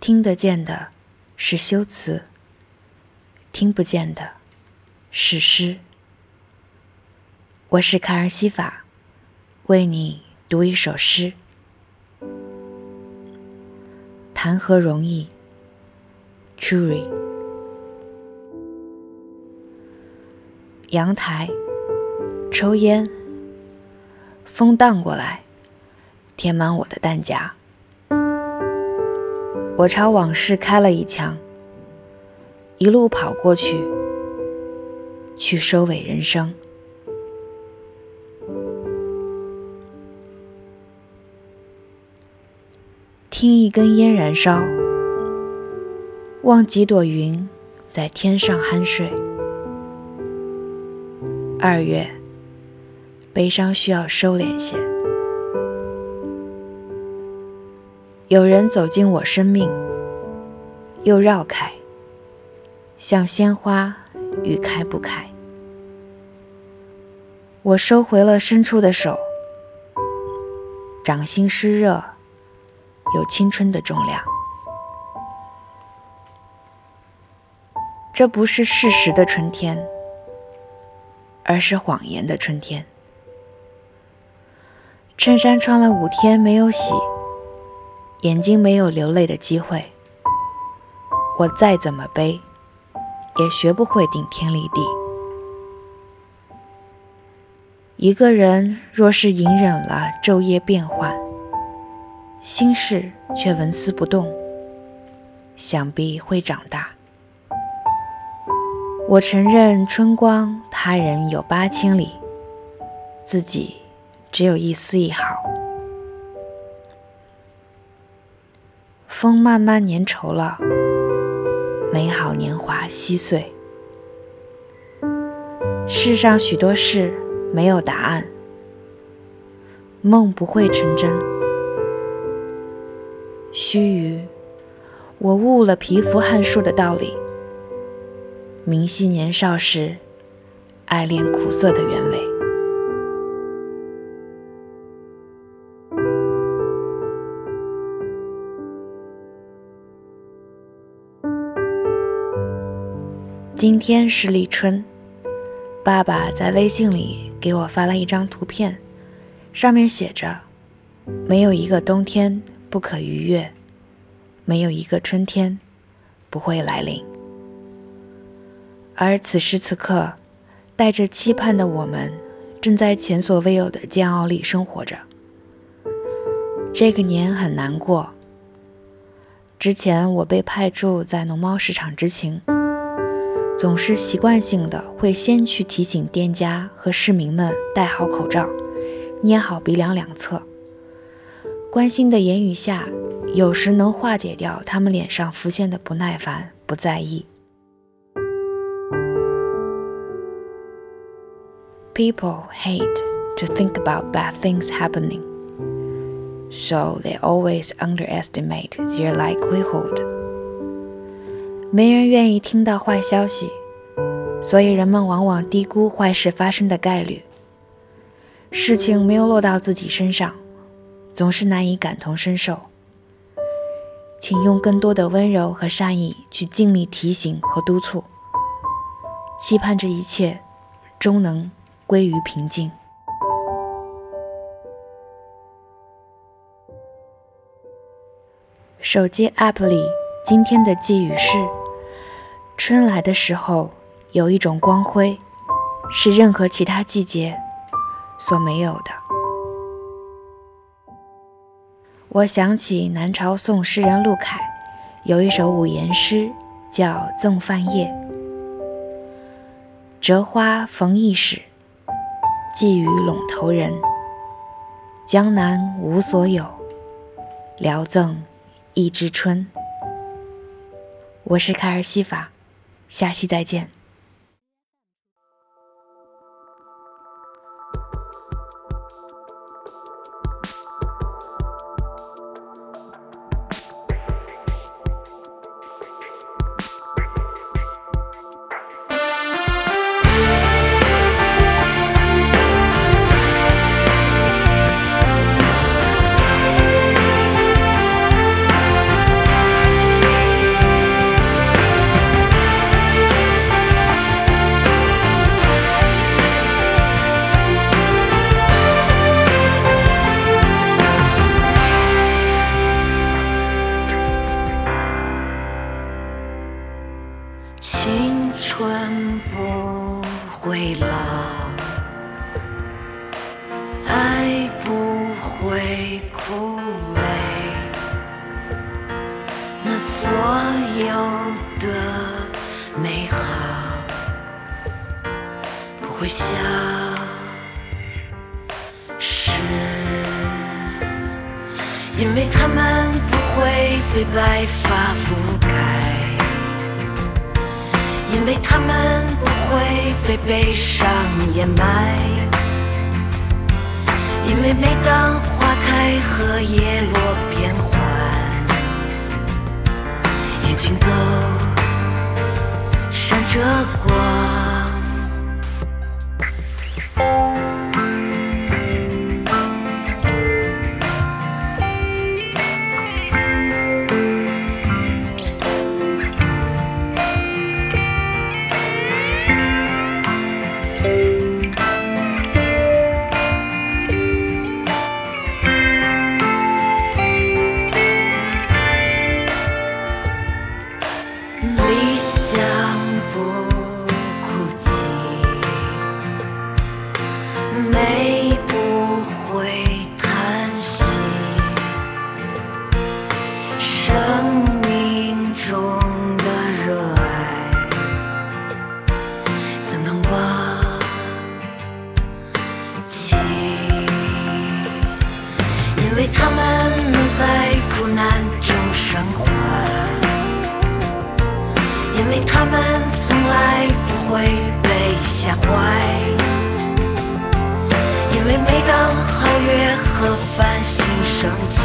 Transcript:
听得见的是修辞，听不见的是诗。我是卡尔西法，为你读一首诗。谈何容易，Truly。阳台，抽烟，风荡过来，填满我的弹夹。我朝往事开了一枪，一路跑过去，去收尾人生。听一根烟燃烧，望几朵云在天上酣睡。二月，悲伤需要收敛些。有人走进我生命，又绕开，像鲜花与开不开。我收回了伸出的手，掌心湿热，有青春的重量。这不是事实的春天，而是谎言的春天。衬衫穿了五天没有洗。眼睛没有流泪的机会，我再怎么悲，也学不会顶天立地。一个人若是隐忍了昼夜变换，心事却纹丝不动，想必会长大。我承认春光他人有八千里，自己只有一丝一毫。风慢慢粘稠了，美好年华稀碎。世上许多事没有答案，梦不会成真。须臾，我悟了皮蜉撼树的道理，明晰年少时爱恋苦涩的原委。今天是立春，爸爸在微信里给我发了一张图片，上面写着：“没有一个冬天不可逾越，没有一个春天不会来临。”而此时此刻，带着期盼的我们，正在前所未有的煎熬里生活着。这个年很难过。之前我被派驻在农贸市场执勤。总是习惯性的会先去提醒店家和市民们戴好口罩，捏好鼻梁两侧。关心的言语下，有时能化解掉他们脸上浮现的不耐烦、不在意。People hate to think about bad things happening, so they always underestimate their likelihood. 没人愿意听到坏消息，所以人们往往低估坏事发生的概率。事情没有落到自己身上，总是难以感同身受。请用更多的温柔和善意去尽力提醒和督促，期盼这一切终能归于平静。手机 App 里今天的寄语是。春来的时候，有一种光辉，是任何其他季节所没有的。我想起南朝宋诗人陆凯有一首五言诗，叫《赠范晔》：折花逢驿使，寄与陇头人。江南无所有，聊赠一枝春。我是卡尔西法。下期再见。会老，爱不会枯萎，那所有的美好不会消失，因为它们不会被白发覆盖。因为他们不会被悲伤掩埋，因为每当花开和叶落变换，眼睛都闪着光。生命中的热爱怎能忘记？因为他们能在苦难中生还。因为他们从来不会被吓坏，因为每当皓月和繁星升起，